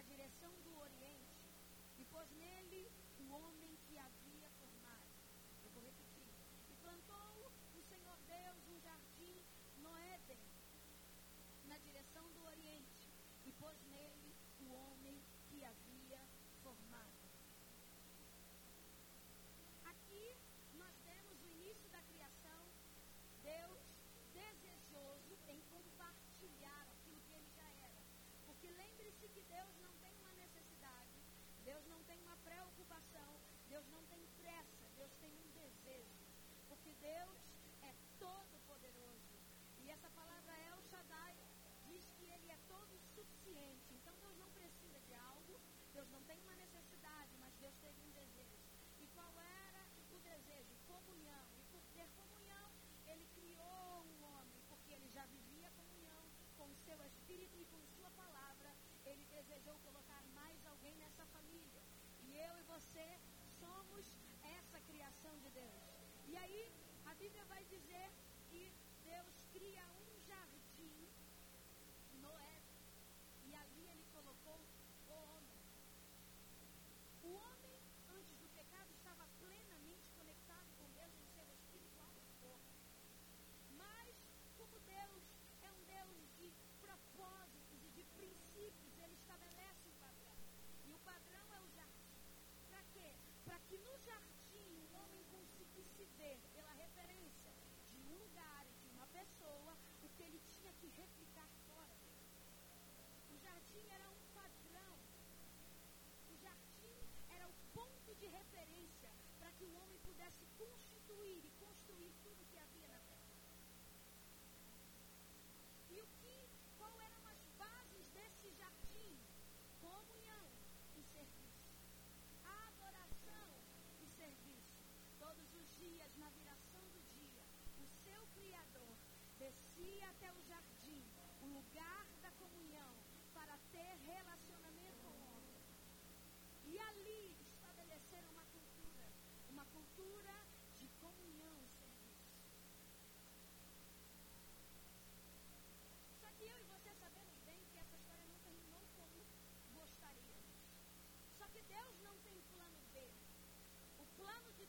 Na direção do Oriente, e pôs nele o homem que havia formado. Eu vou repetir. E plantou o Senhor Deus um jardim no Éden, na direção do Oriente, e pôs nele o homem que havia formado. Aqui nós temos o início da criação, Deus desejoso em compartilhar aquilo que ele já era. Porque lembre-se que Deus não tem uma necessidade, Deus não tem uma preocupação, Deus não tem pressa, Deus tem um desejo. Porque Deus é todo poderoso. E essa palavra El Shaddai diz que ele é todo suficiente. Então Deus não precisa de algo, Deus não tem uma necessidade, mas Deus teve um desejo. E qual era o desejo? Comunhão. E por ter comunhão, ele criou um homem, porque ele já vivia comunhão com o seu espírito e com sua palavra. Desejou colocar mais alguém nessa família. E eu e você somos essa criação de Deus. E aí, a Bíblia vai dizer que Deus cria um jardim no Éden. E ali ele colocou o homem. O homem, antes do pecado, estava plenamente conectado com Deus em seu espírito, alma e corpo. Mas, como Deus é um Deus de propósitos e de princípios, ele estabelece um padrão. E o padrão é o jardim. Para quê? Para que no jardim o homem conseguisse ver, pela referência de um lugar e de uma pessoa, o que ele tinha que replicar fora dele. O jardim era um padrão. O jardim era o ponto de referência para que o homem pudesse constituir e construir tudo que havia na terra. E o que, qual eram as bases desse jardim? Comunhão e serviço. Adoração e serviço. Todos os dias, na viração do dia, o seu Criador descia até o jardim, o lugar da comunhão, para ter relacionamento com o homem. E ali estabeleceram uma cultura, uma cultura de comunhão e serviço. Só que eu e você sabemos bem que essa história não terminou como gostaríamos. Só que Deus não tem plano B. O plano de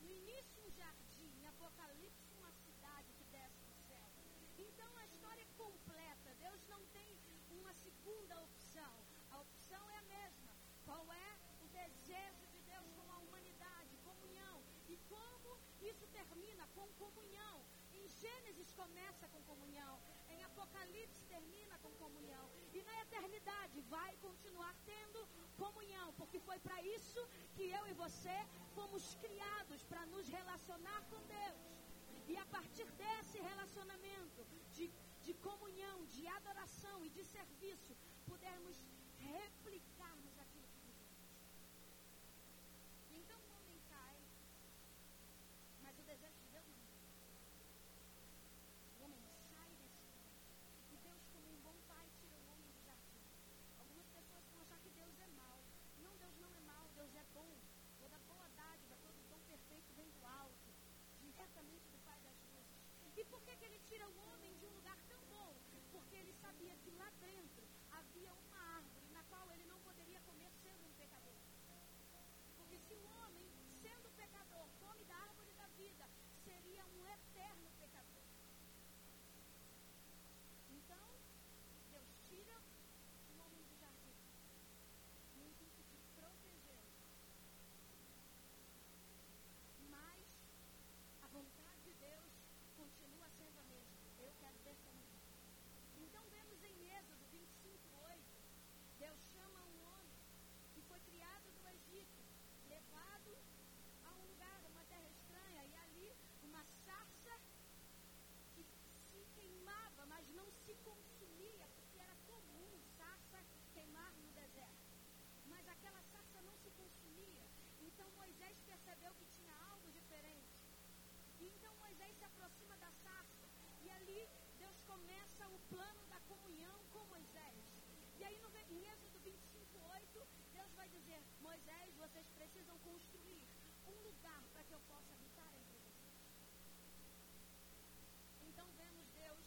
No início, um jardim. Em Apocalipse, uma cidade que desce do céu. Então, a história é completa. Deus não tem uma segunda opção. A opção é a mesma. Qual é o desejo de Deus com a humanidade? Comunhão. E como isso termina? Com comunhão. Em Gênesis começa com comunhão. Em Apocalipse termina com comunhão. E na eternidade vai continuar tendo comunhão. Porque foi para isso que eu e você fomos criados para nos relacionar com Deus. E a partir desse relacionamento de, de comunhão, de adoração e de serviço, pudermos replicarmos aquilo que vivemos. Então o homem cai, mas o desejo de Deus não. O homem sai desse mundo. E Deus, como um bom pai, tira o homem do jardim. Algumas pessoas vão achar que Deus é mau. Não, Deus não é mau, Deus é bom. Toda boa dádiva, todo dom perfeito vem do alto, diretamente do Pai das luzes. E por que, que ele tira o homem de um lugar tão bom? Porque ele sabia que lá dentro havia uma árvore na qual ele não poderia comer sendo um pecador. Porque se o homem, sendo pecador, come da árvore da vida, seria um eterno pecador. Então, Deus tira o homem do jardim no intuito de protegê-lo. Mas a vontade de Deus continua sendo a mesma. Eu quero ter comunhão. Então vemos em Êxodo 25, 8, Deus chama um homem que foi criado no Egito, levado a um lugar, uma terra estranha, e ali uma sarça que se queimava, mas não se consumia, porque era comum sarça queimar no deserto. Mas aquela sarça não se consumia. Então Moisés percebeu que tinha algo diferente. E então Moisés se aproxima da sarça. E ali Deus começa o plano da comunhão com Moisés. E aí no, em Êxodo 25, 8, Deus vai dizer, Moisés, vocês precisam construir um lugar para que eu possa habitar entre vocês. Então vemos Deus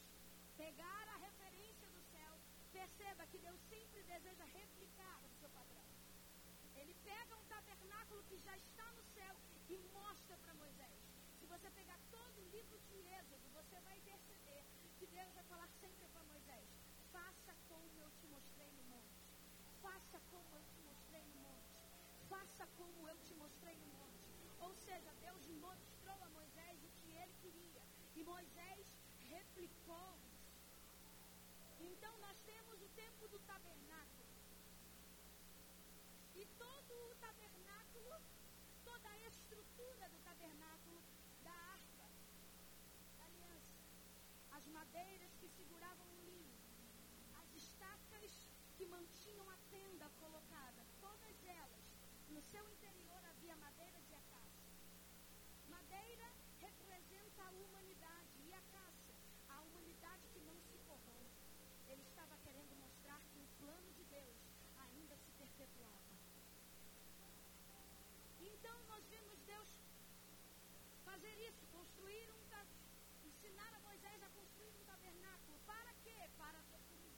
pegar a referência do céu. Perceba que Deus sempre deseja replicar o seu padrão. Ele pega um tabernáculo que já está no céu e mostra para Moisés. Se você pegar todo o livro de Êxodo, você vai perceber que Deus vai falar sempre para Moisés: faça como eu te mostrei no monte. Faça como eu te mostrei no monte. Faça como eu te mostrei no monte. Ou seja, Deus mostrou a Moisés o que ele queria. E Moisés replicou. Então nós temos o tempo do tabernáculo. E todo o tabernáculo, toda a estrutura do tabernáculo da arca, da aliança, as madeiras que seguravam o linho, as estacas que mantinham a tenda colocada, todas elas, no seu interior havia madeira de acácia. Madeira representa a humanidade e acácia, a humanidade que não se corrompe. Ele estava querendo mostrar que o plano de Deus Então nós vemos Deus fazer isso, construir um ensinar a Moisés a construir um tabernáculo. Para quê? Para comida.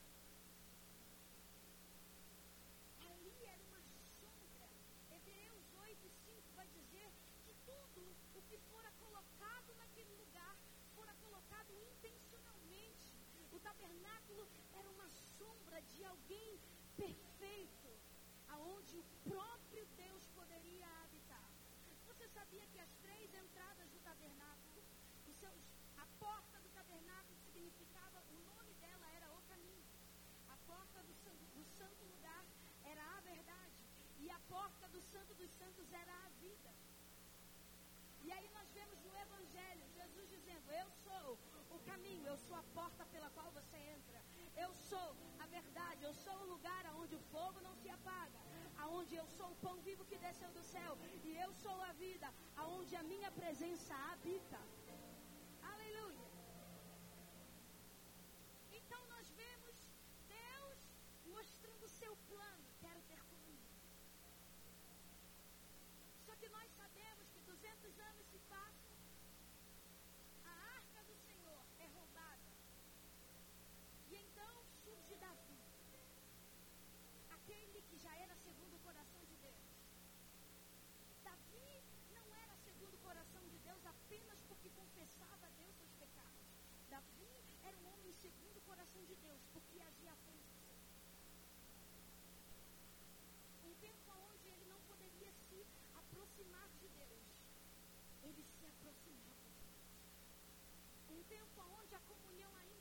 Ali era uma sombra. Hebreus 8, 5 vai dizer que tudo o que fora colocado naquele lugar fora colocado intencionalmente. O tabernáculo era uma sombra de alguém perfeito, aonde o próprio Deus poderia habitar. Você sabia que as três entradas do tabernáculo, seus, a porta do tabernáculo significava, o nome dela era o caminho. A porta do, do santo lugar era a verdade. E a porta do santo dos santos era a vida. E aí nós vemos no Evangelho Jesus dizendo: Eu sou o caminho, eu sou a porta pela qual você entra. Eu sou a verdade, eu sou o lugar onde o fogo não se apaga, aonde eu sou o pão vivo que desceu do céu, e eu sou a vida, aonde a minha presença habita. Aleluia. Então nós vemos Deus mostrando o seu plano. Quero ter comigo. Só que nós sabemos que 200 anos se passam, a arca do Senhor é roubada. E então surge Davi, aquele que já era Davi era um homem segundo o coração de Deus, porque agia à frente de Deus. Um tempo onde ele não poderia se aproximar de Deus, ele se aproximava de Deus. Um tempo onde a comunhão ainda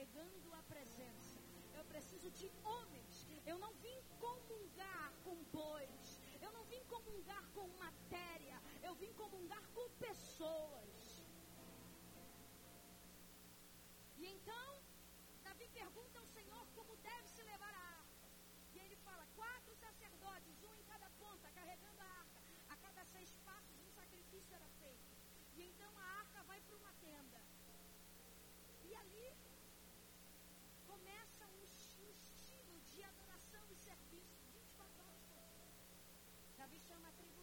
carregando a presença. Eu preciso de homens. Eu não vim comungar com bois. Eu não vim comungar com matéria. Eu vim comungar com pessoas. E então, Davi pergunta ao Senhor como deve se levar a arca. E ele fala: quatro sacerdotes, um em cada ponta, carregando a arca. A cada seis passos, um sacrifício era feito. E então a arca vai para uma tenda. E ali começa um, um estilo de adoração e serviço 24 horas por dia. Davi chama a tribo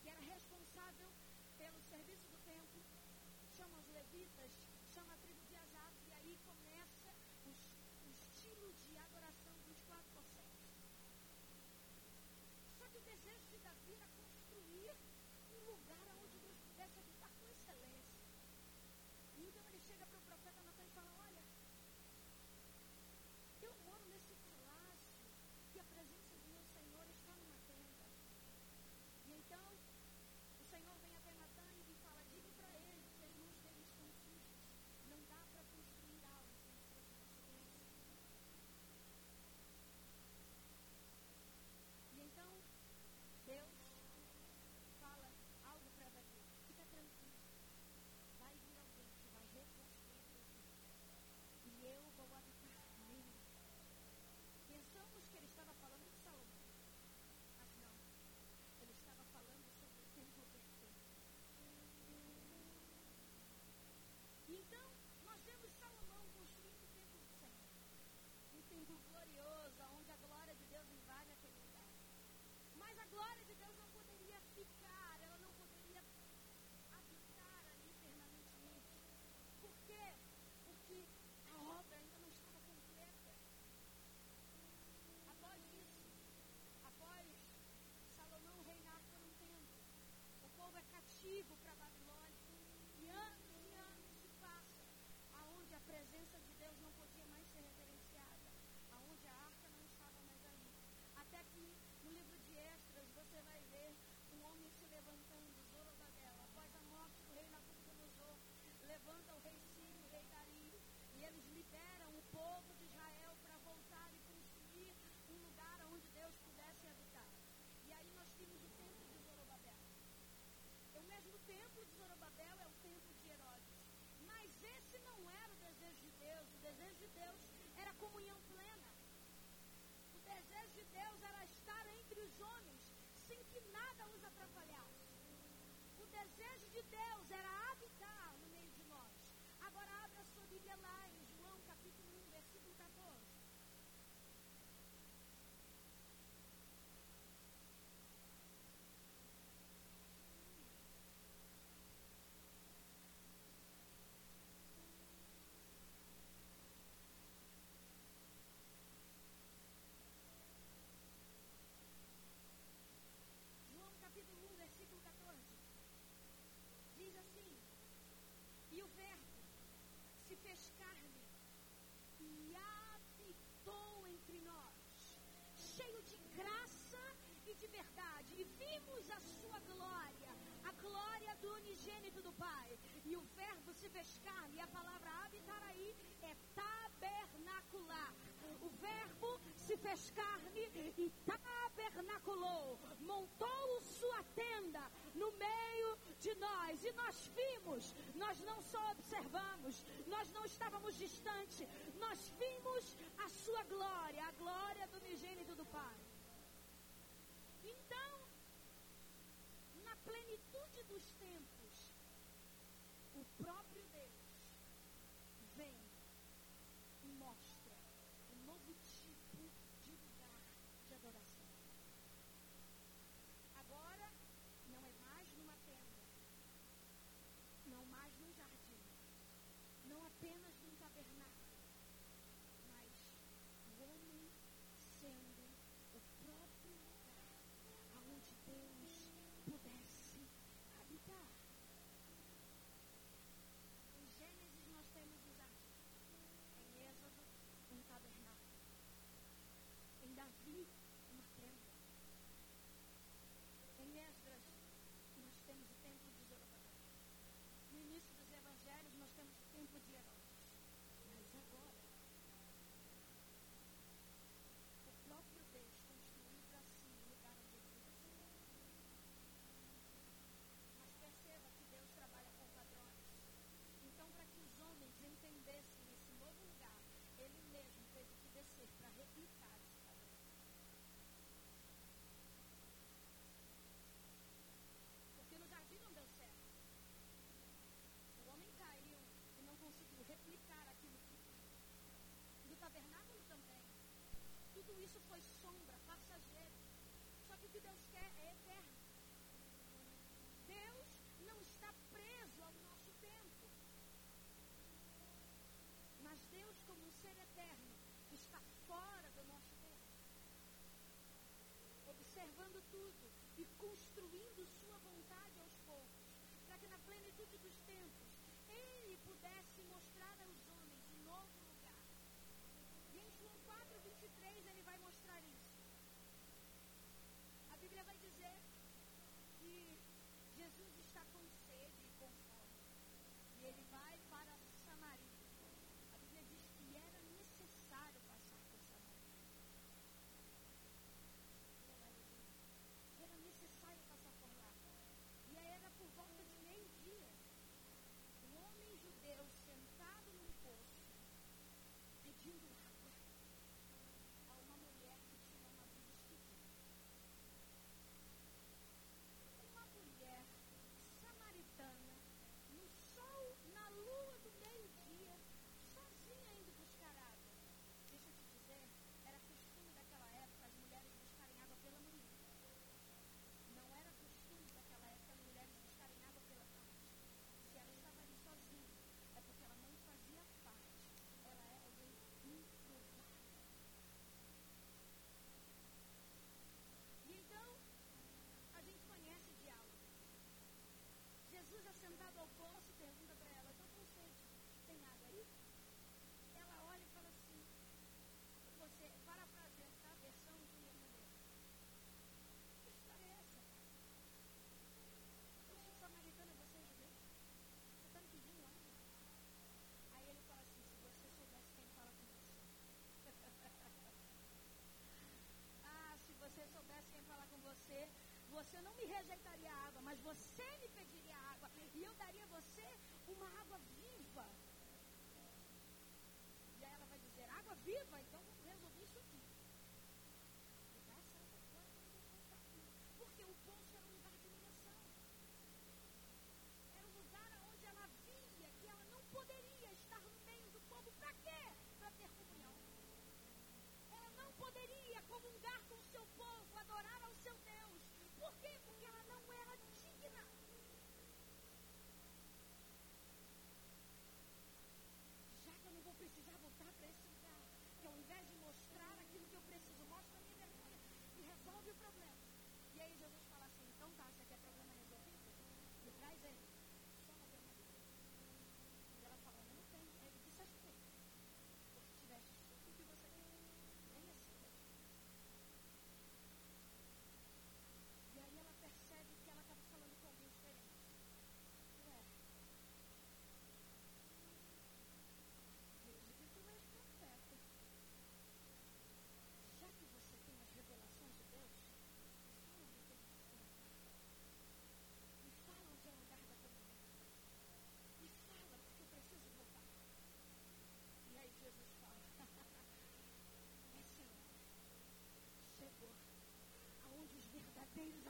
que era responsável pelo serviço do templo, chama os levitas, chama a tribo de Azaf, e aí começa o, estilo de adoração 24 por 7. Só que o desejo de Davi era construir um lugar onde Deus pudesse habitar com excelência. Então ele chega para o don't want que nada os atrapalhasse. O desejo de Deus era buscar. E a palavra habitar aí é tabernacular. O verbo se fez carne e tabernaculou. Montou sua tenda no meio de nós. E nós vimos, nós não só observamos, nós não estávamos distante, nós vimos a sua glória, a glória do unigênito do Pai. Então, na plenitude dos tempos, o próprio Spanish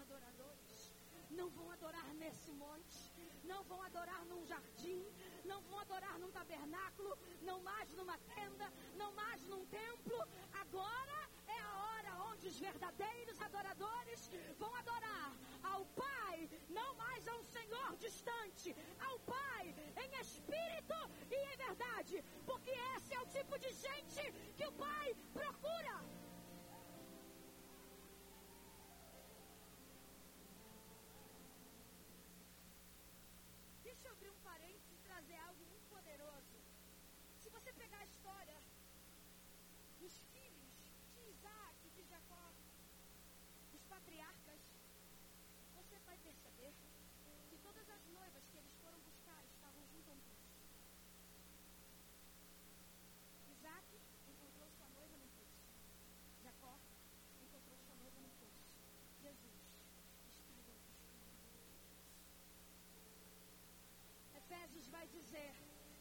adoradores. Não vão adorar nesse monte, não vão adorar num jardim, não vão adorar num tabernáculo, não mais numa tenda, não mais num templo. Agora é a hora onde os verdadeiros adoradores vão adorar. Ao Pai, não mais a um Senhor distante, ao Pai em espírito e em verdade, porque esse é o tipo de gente que o Pai procura. Deixa eu abrir um parênteses e trazer algo muito poderoso. Se você pegar a história dos filhos de Isaac e de Jacó, os patriarcas, você vai perceber que todas as noivas que eles foram buscar estavam junto a um poço. Isaac encontrou sua noiva num poço. Jacó encontrou sua noiva num poço. Jesus está em outros Efésios vai dizer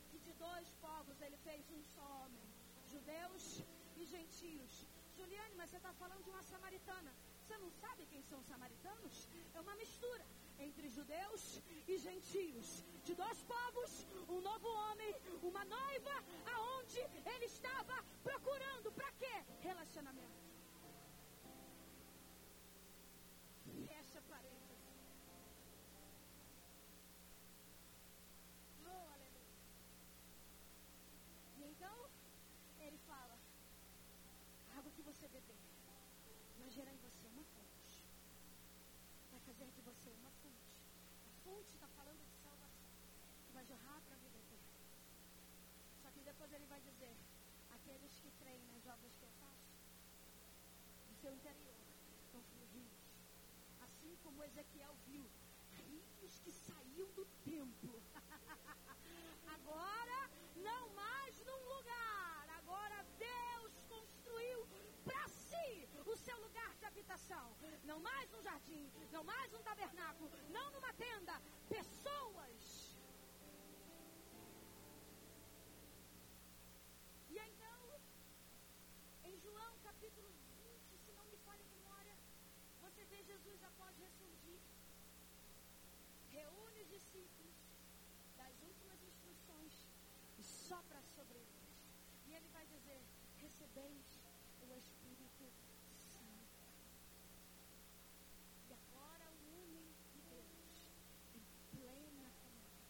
que de dois povos ele fez um só homem, judeus e gentios. Juliane, mas você está falando de uma samaritana. Você não sabe quem são os samaritanos? É uma mistura entre judeus e gentios. De dois povos, um novo homem, uma noiva, aonde ele estava procurando. Para quê? Relacionamento. Fecha parênteses. Oh, aleluia. E então, ele fala: a água que você beber vai gerar em você uma fonte. Vai fazer de você uma fonte. A fonte está falando de salvação. Que vai jorrar para a vida eterna. Só que depois ele vai dizer: aqueles que creem nas obras que eu faço, do seu interior vão fluir rios. Assim como Ezequiel viu, rios que saíam do templo. Agora, não mais num lugar. Agora Deus construiu para si o seu Não mais um jardim, não mais um tabernáculo, não numa tenda. Pessoas. E então, em João capítulo 20, se não me falha a memória, você vê Jesus após ressurgir. Reúne os discípulos das últimas instruções e sopra sobre eles. E ele vai dizer: recebeis o Espírito Santo. E agora o homem de Deus em plena comunhão.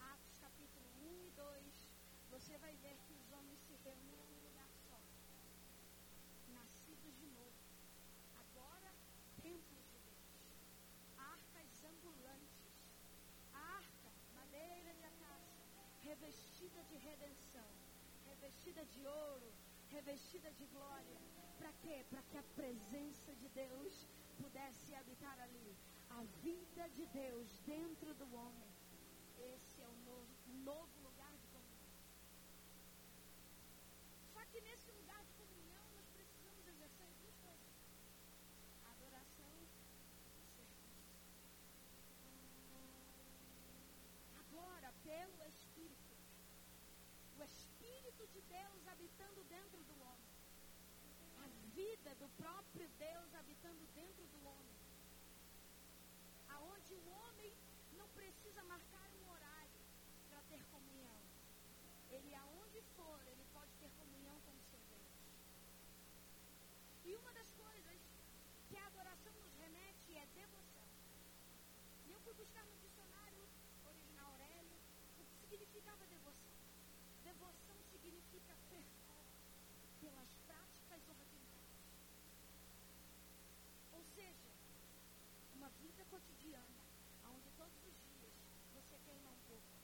Atos capítulo 1 e 2, você vai ver que os homens se reúnem num lugar só. Nascidos de novo. Agora, templos de Deus. Arcas ambulantes. A arca, madeira de acácia, revestida de redenção, revestida de ouro, revestida de glória. Para quê? Para que a presença de Deus pudesse habitar ali. A vida de Deus dentro do homem. Esse é o novo, novo lugar de comunhão. Só que nesse lugar de comunhão nós precisamos exercer duas coisas: adoração e serviço. Agora, pelo Espírito, o Espírito de Deus habitando dentro do homem, a vida do próprio Deus habitando dentro do homem, aonde o homem não precisa marcar um horário para ter comunhão. Ele, aonde for, ele pode ter comunhão com o seu Deus. E uma das coisas que a adoração nos remete é devoção. E eu fui buscar no dicionário original Aurélio o que significava devoção. Devoção significa fervor pelas práticas ordinárias. Ou seja, uma vida cotidiana, onde todos os dias você queima um pouco.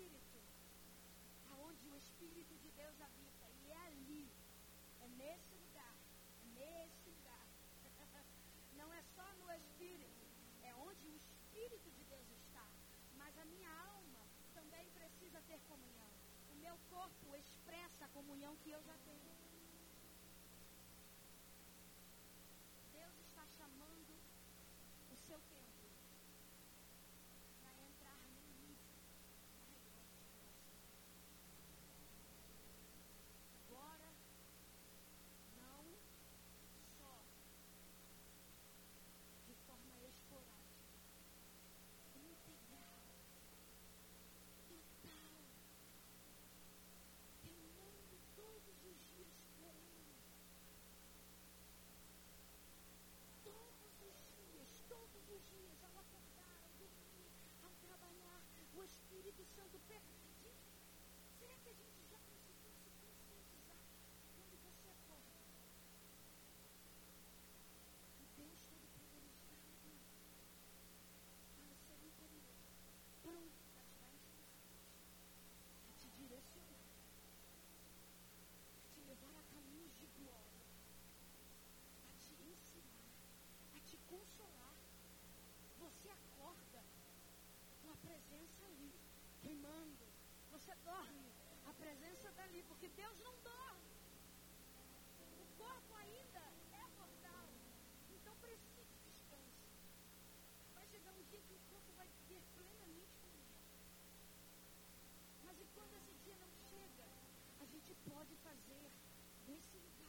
Espírito, aonde o Espírito de Deus habita. E é ali, é nesse lugar, é nesse lugar. Não é só no Espírito, é onde o Espírito de Deus está. Mas a minha alma também precisa ter comunhão. O meu corpo expressa a comunhão que eu já tenho. presença tá dali, porque Deus não dorme. O corpo ainda é mortal. Então precisa de descanso. Vai chegar um dia que o corpo vai viver plenamente com Deus. Mas enquanto esse dia não chega, a gente pode fazer desse lugar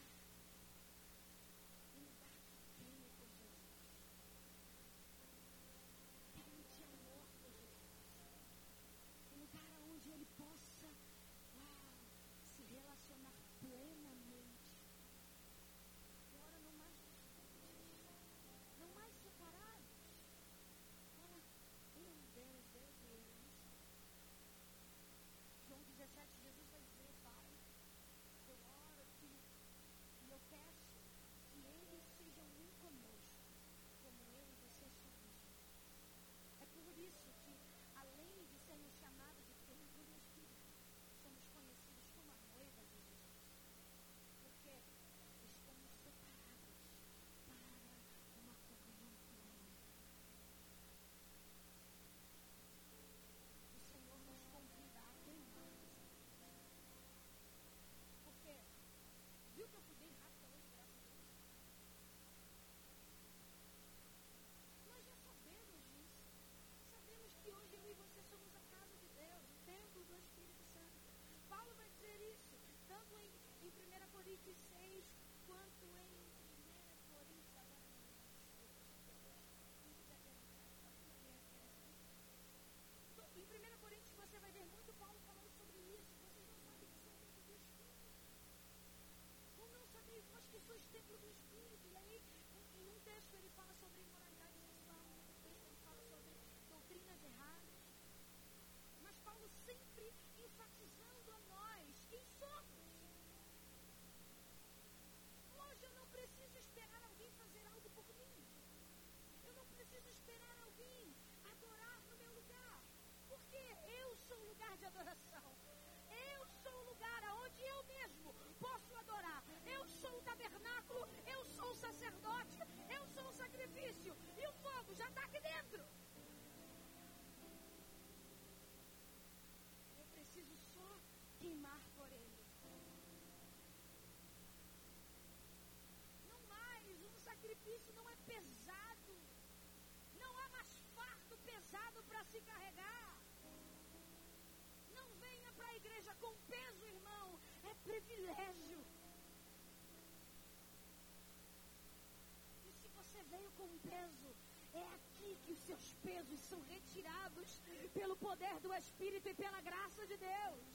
pesos são retirados pelo poder do Espírito e pela graça de Deus.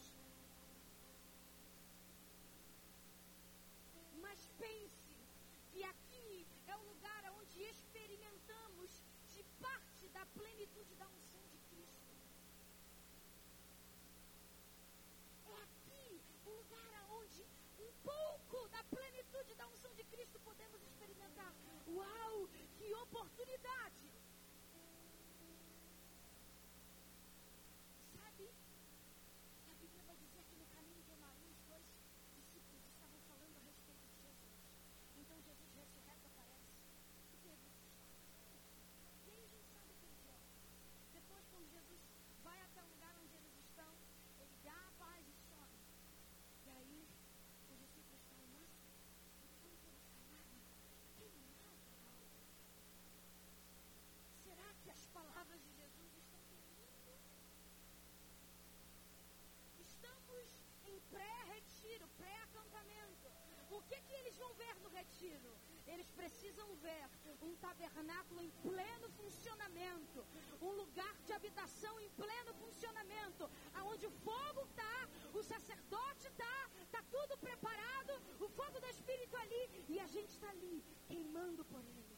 Mas pense que aqui é o lugar onde experimentamos de parte da plenitude da unção de Cristo. É aqui o lugar onde um pouco da plenitude da unção de Cristo podemos experimentar. Uau, que oportunidade! Eles precisam ver um tabernáculo em pleno funcionamento, um lugar de habitação em pleno funcionamento, aonde o fogo está, o sacerdote está, está tudo preparado, o fogo do Espírito ali, e a gente está ali, queimando por ele.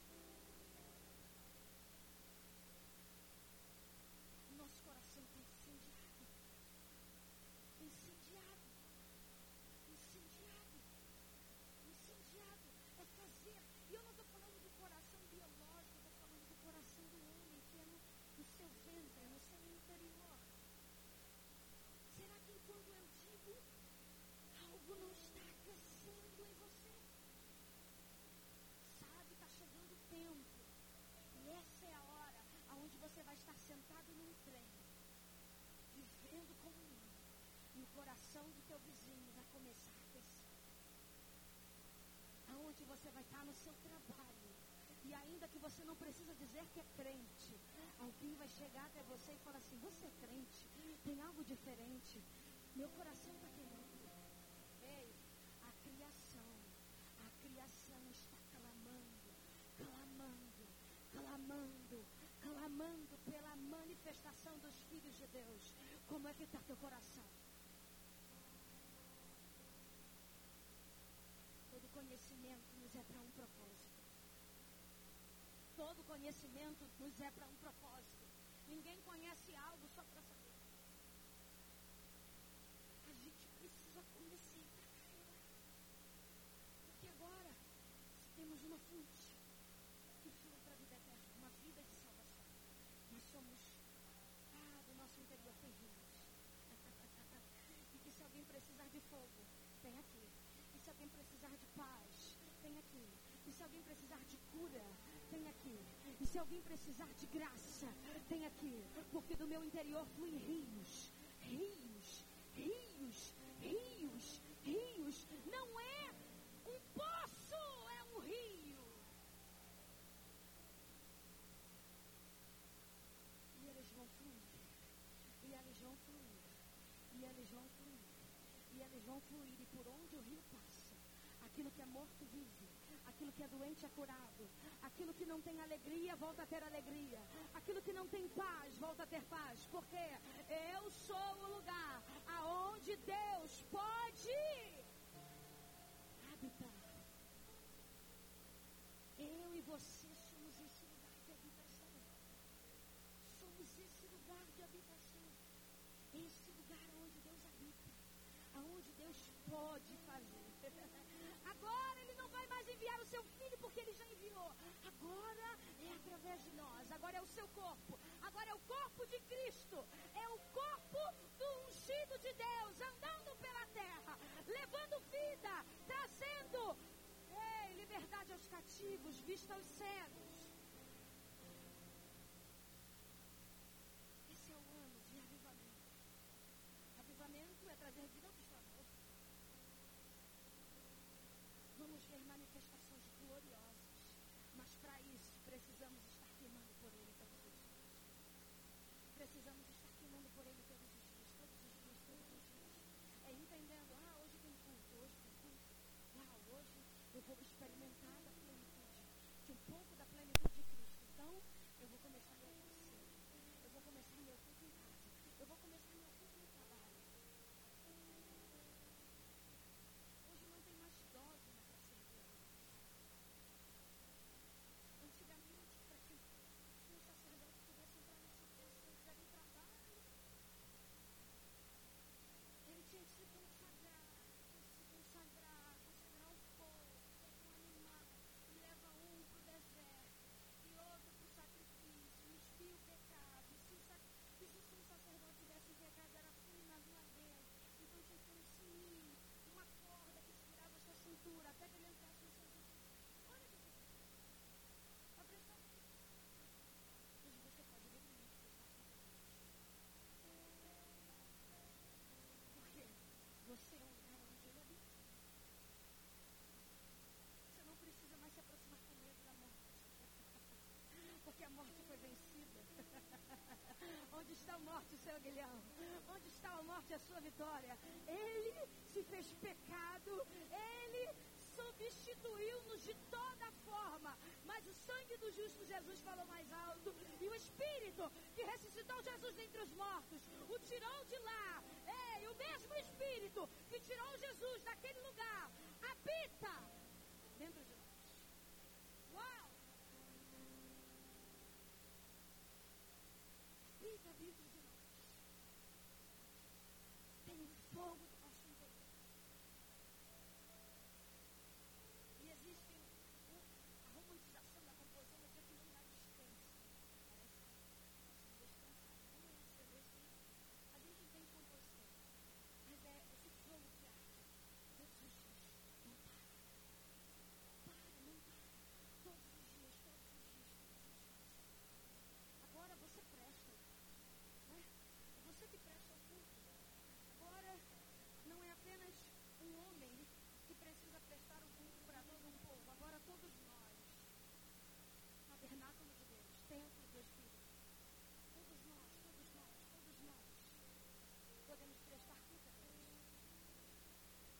Nosso coração está incendiado. Incendiado. Incendiado. Incendiado. É fazer. E eu não estou falando do coração biológico, eu estou falando do coração do homem, que é no, no seu ventre, no seu interior. Será que enquanto eu digo, algo não está aquecendo em você? Sabe, está chegando o tempo. E essa é a hora onde você vai estar sentado num trem, vivendo comunhão. E o coração do teu vizinho vai começar a aquecer. Aonde você vai estar no seu trabalho. E ainda que você não precisa dizer que é crente, alguém vai chegar até você e falar assim, você é crente, tem algo diferente. Meu coração está queimando. Ei, a criação, a criação está clamando, clamando, clamando, clamando pela manifestação dos filhos de Deus. Como é que está teu coração? Todo conhecimento nos é para um propósito. Todo conhecimento nos é para um propósito. Ninguém conhece algo só para saber. A gente precisa conhecer. Porque agora temos uma fonte que flui para a vida eterna, uma vida de salvação. Nós somos, ah, do nosso interior tem e que se alguém precisar de fogo, tem aqui. Se alguém precisar de paz, tem aqui. E se alguém precisar de cura, tem aqui. E se alguém precisar de graça, tem aqui. Porque do meu interior fluem rios, rios, rios, rios, rios. Não é um poço, é um rio. E eles vão fluir. E eles vão fluir. E eles vão fluir. E eles vão fluir. E por onde o rio passa, vive. Aquilo que é doente é curado. Aquilo que não tem alegria volta a ter alegria. Aquilo que não tem paz volta a ter paz. Porque eu sou o lugar aonde Deus pode habitar. Eu e você somos esse lugar de habitação. Somos esse lugar de habitação. Esse lugar onde Deus habita. Aonde Deus pode fazer. Agora enviar o seu filho porque Ele já enviou. Agora é através de nós. Agora é o seu corpo. Agora é o corpo de Cristo. É o corpo do ungido de Deus andando pela terra, levando vida, trazendo ei, liberdade aos cativos, vista aos cegos. Esse é o ano de avivamento. Avivamento é trazer vida ao que está morto. Vamos ver manifestações gloriosas. Mas para isso precisamos estar queimando por ele todos os dias. Precisamos estar queimando por ele todos os dias, todos os dias, todos os dias. É entendendo, ah, hoje tem culto, hoje tem culto. Uau, hoje eu vou experimentar da plenitude, de um pouco da plenitude de Cristo. Então, eu vou começar meu cedo. Eu vou começar meu culto em casa. Eu vou começar meu culto no trabalho. Hoje não tem mais dogma para servir a Deus. Antigamente, para que um sacerdote pudesse entrar na sua casa, ele precisava um trabalho. Ele tinha que se consagrar, tinha que se consagrar, morte, a sua vitória. Ele se fez pecado, ele substituiu-nos de toda forma. Mas o sangue do justo Jesus falou mais alto. E o Espírito que ressuscitou Jesus dentre os mortos, o tirou de lá. É, e o mesmo Espírito que tirou Jesus daquele lugar, habita dentro de nós. Uau! Habita dentro de nós. Tem um fogo no nosso interior. E existe um- a romantização da composição, mas é que não dá descanso. Parece que descansar. Não é você vê assim. A gente tem composição. Mas é esse fogo que arde todos os dias. Não para. Para, não para. Todos os dias, todos os dias, todos os dias. Agora você presta. Né? É você que presta o culto. Agora não é apenas um homem que precisa prestar o culto para todo um povo. Agora todos nós, tabernáculo de Deus, templo do Espírito, todos nós, todos nós, todos nós, podemos prestar culto a Deus.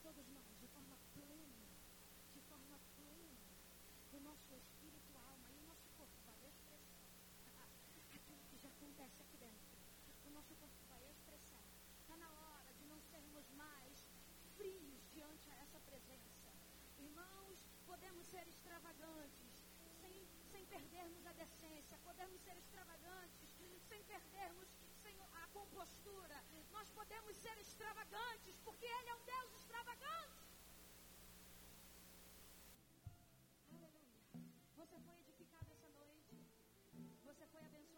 Todos nós, de forma plena, de forma plena, o nosso espírito, a alma e o nosso corpo vai expressar aquilo que já acontece aqui dentro. O nosso corpo vai expressar. Está na hora de não sermos mais frios diante a essa presença. Irmãos, podemos ser extravagantes sem, sem perdermos a decência. Podemos ser extravagantes sem perdermos sem a compostura. Nós podemos ser extravagantes porque Ele é um Deus extravagante. Você foi edificado essa noite. Você foi abençoado